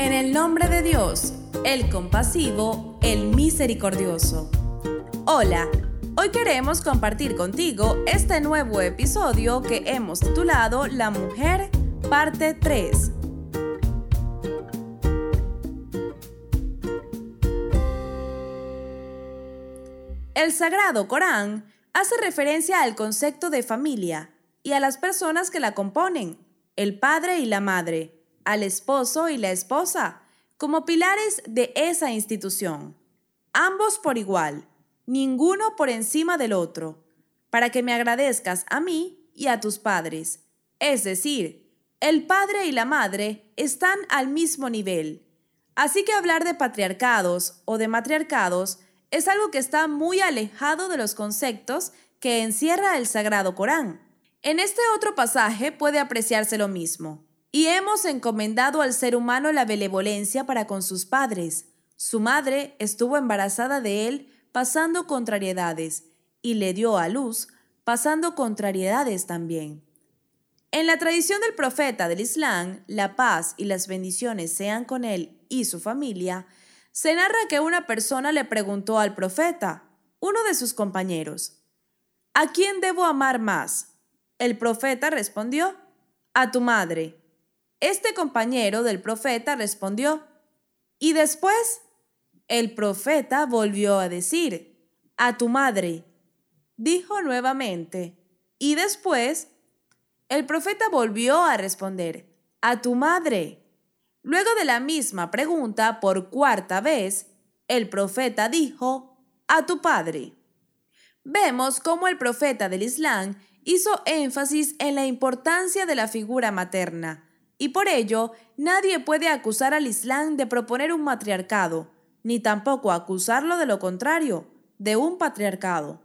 En el nombre de Dios, el compasivo, el misericordioso. Hola, hoy queremos compartir contigo este nuevo episodio que hemos titulado La Mujer, parte 3. El Sagrado Corán hace referencia al concepto de familia y a las personas que la componen, el padre y la madre, al esposo y la esposa, como pilares de esa institución, ambos por igual, ninguno por encima del otro, para que me agradezcas a mí y a tus padres. Es decir, el padre y la madre están al mismo nivel. Así que hablar de patriarcados o de matriarcados es algo que está muy alejado de los conceptos que encierra el Sagrado Corán. En este otro pasaje puede apreciarse lo mismo. Y hemos encomendado al ser humano la benevolencia para con sus padres. Su madre estuvo embarazada de él pasando contrariedades y le dio a luz pasando contrariedades también. En la tradición del profeta del Islam, la paz y las bendiciones sean con él y su familia, se narra que una persona le preguntó al profeta, uno de sus compañeros, ¿A quién debo amar más? El profeta respondió, a tu madre. Este compañero del profeta respondió, y después el profeta volvió a decir, a tu madre. Dijo nuevamente, y después el profeta volvió a responder, a tu madre. Luego de la misma pregunta por cuarta vez, el profeta dijo, a tu padre vemos cómo el profeta del Islam hizo énfasis en la importancia de la figura materna, y por ello nadie puede acusar al Islam de proponer un matriarcado, ni tampoco acusarlo de lo contrario, de un patriarcado.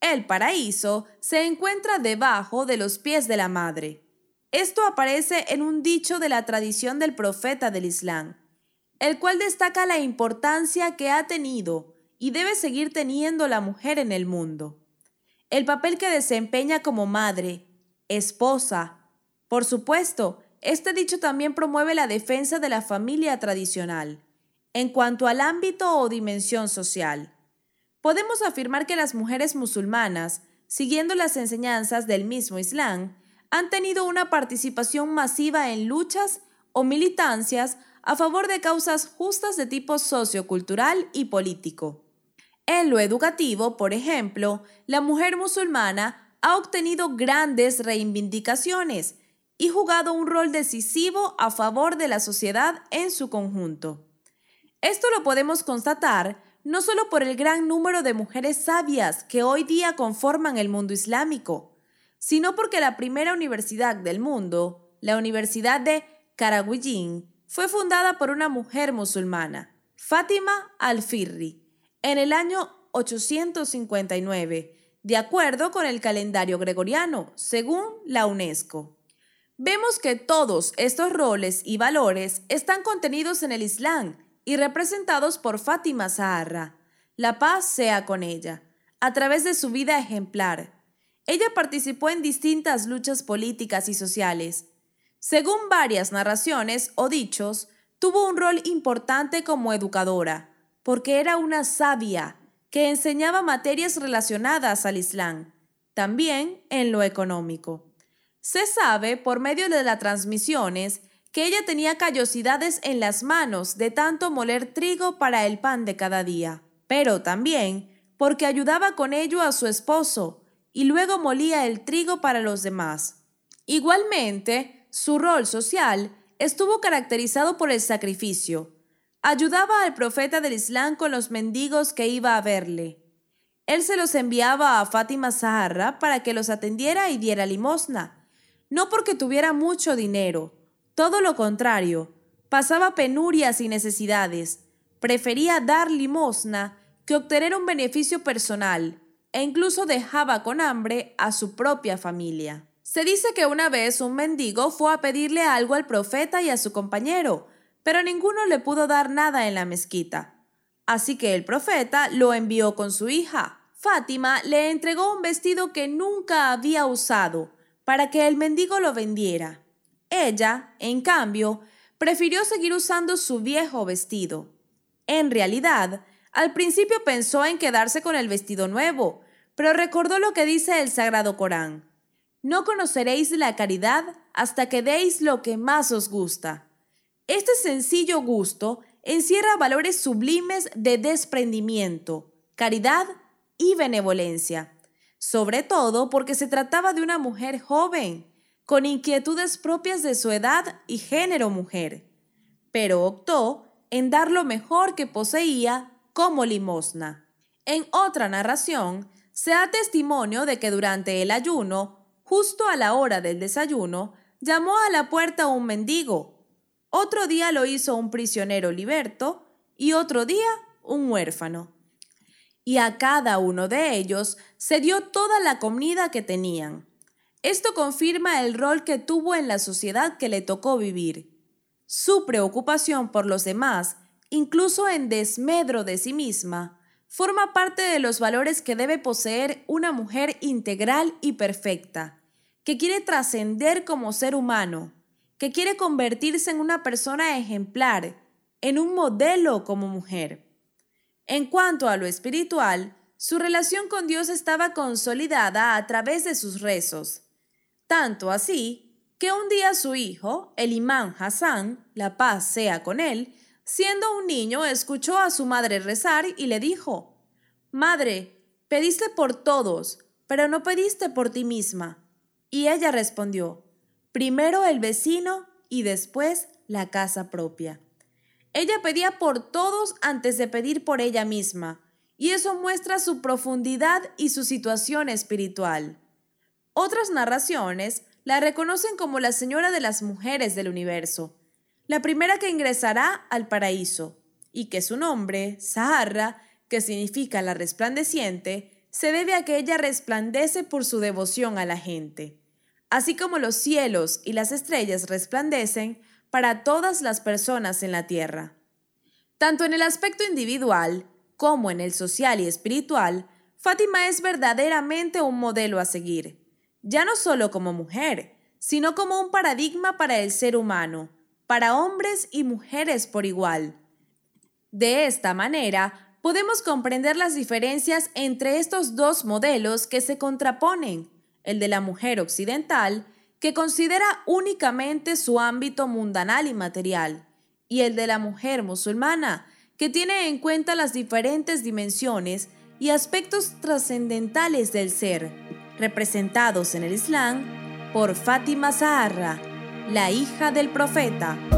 El paraíso se encuentra debajo de los pies de la madre. Esto aparece en un dicho de la tradición del profeta del Islam, el cual destaca la importancia que ha tenido y debe seguir teniendo la mujer en el mundo. El papel que desempeña como madre, esposa. Por supuesto, este dicho también promueve la defensa de la familia tradicional. En cuanto al ámbito o dimensión social, podemos afirmar que las mujeres musulmanas, siguiendo las enseñanzas del mismo Islam, han tenido una participación masiva en luchas o militancias a favor de causas justas de tipo sociocultural y político. En lo educativo, por ejemplo, la mujer musulmana ha obtenido grandes reivindicaciones y jugado un rol decisivo a favor de la sociedad en su conjunto. Esto lo podemos constatar no solo por el gran número de mujeres sabias que hoy día conforman el mundo islámico, sino porque la primera universidad del mundo, la Universidad de Karaguillín, fue fundada por una mujer musulmana, Fátima al-Firri, en el año 859, de acuerdo con el calendario gregoriano, según la UNESCO. Vemos que todos estos roles y valores están contenidos en el Islam y representados por Fátima Zahra. La paz sea con ella, a través de su vida ejemplar. Ella participó en distintas luchas políticas y sociales. Según varias narraciones o dichos, tuvo un rol importante como educadora, porque era una sabia que enseñaba materias relacionadas al Islam, también en lo económico. Se sabe, por medio de las transmisiones, que ella tenía callosidades en las manos de tanto moler trigo para el pan de cada día, pero también porque ayudaba con ello a su esposo y luego molía el trigo para los demás. Igualmente, su rol social estuvo caracterizado por el sacrificio, Ayudaba al profeta del Islam con los mendigos que iba a verle. Él se los enviaba a Fátima Zahra para que los atendiera y diera limosna, no porque tuviera mucho dinero, todo lo contrario, pasaba penurias y necesidades, prefería dar limosna que obtener un beneficio personal, e incluso dejaba con hambre a su propia familia. Se dice que una vez un mendigo fue a pedirle algo al profeta y a su compañero, pero ninguno le pudo dar nada en la mezquita. Así que el profeta lo envió con su hija. Fátima le entregó un vestido que nunca había usado para que el mendigo lo vendiera. Ella, en cambio, prefirió seguir usando su viejo vestido. En realidad, al principio pensó en quedarse con el vestido nuevo, pero recordó lo que dice el Sagrado Corán. No conoceréis la caridad hasta que deis lo que más os gusta. Este sencillo gusto encierra valores sublimes de desprendimiento, caridad y benevolencia, sobre todo porque se trataba de una mujer joven, con inquietudes propias de su edad y género mujer, pero optó en dar lo mejor que poseía como limosna. En otra narración, se da testimonio de que durante el ayuno, justo a la hora del desayuno, llamó a la puerta un mendigo. Otro día lo hizo un prisionero liberto y otro día un huérfano. Y a cada uno de ellos se dio toda la comida que tenían. Esto confirma el rol que tuvo en la sociedad que le tocó vivir. Su preocupación por los demás, incluso en desmedro de sí misma, forma parte de los valores que debe poseer una mujer integral y perfecta, que quiere trascender como ser humano, que quiere convertirse en una persona ejemplar, en un modelo como mujer. En cuanto a lo espiritual, su relación con Dios estaba consolidada a través de sus rezos, tanto así que un día su hijo, el imán Hassan, la paz sea con él, siendo un niño, escuchó a su madre rezar y le dijo, Madre, pediste por todos, pero no pediste por ti misma. Y ella respondió, primero el vecino y después la casa propia. Ella pedía por todos antes de pedir por ella misma, y eso muestra su profundidad y su situación espiritual. Otras narraciones la reconocen como la señora de las mujeres del universo, la primera que ingresará al paraíso, y que su nombre, Sahara, que significa la resplandeciente, se debe a que ella resplandece por su devoción a la gente, así como los cielos y las estrellas resplandecen para todas las personas en la tierra. Tanto en el aspecto individual como en el social y espiritual, Fátima es verdaderamente un modelo a seguir ya no solo como mujer, sino como un paradigma para el ser humano, para hombres y mujeres por igual. De esta manera, podemos comprender las diferencias entre estos dos modelos que se contraponen, el de la mujer occidental, que considera únicamente su ámbito mundanal y material, y el de la mujer musulmana, que tiene en cuenta las diferentes dimensiones y aspectos trascendentales del ser representados en el Islam por Fátima Zaharra, la hija del profeta.